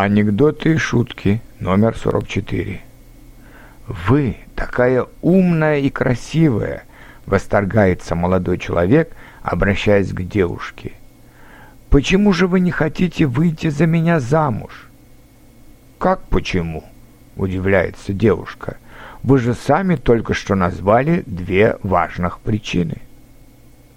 Анекдоты и шутки, номер 44. «Вы такая умная и красивая!» — восторгается молодой человек, обращаясь к девушке. «Почему же вы не хотите выйти за меня замуж?» «Как почему?» — удивляется девушка. «Вы же сами только что назвали две важных причины».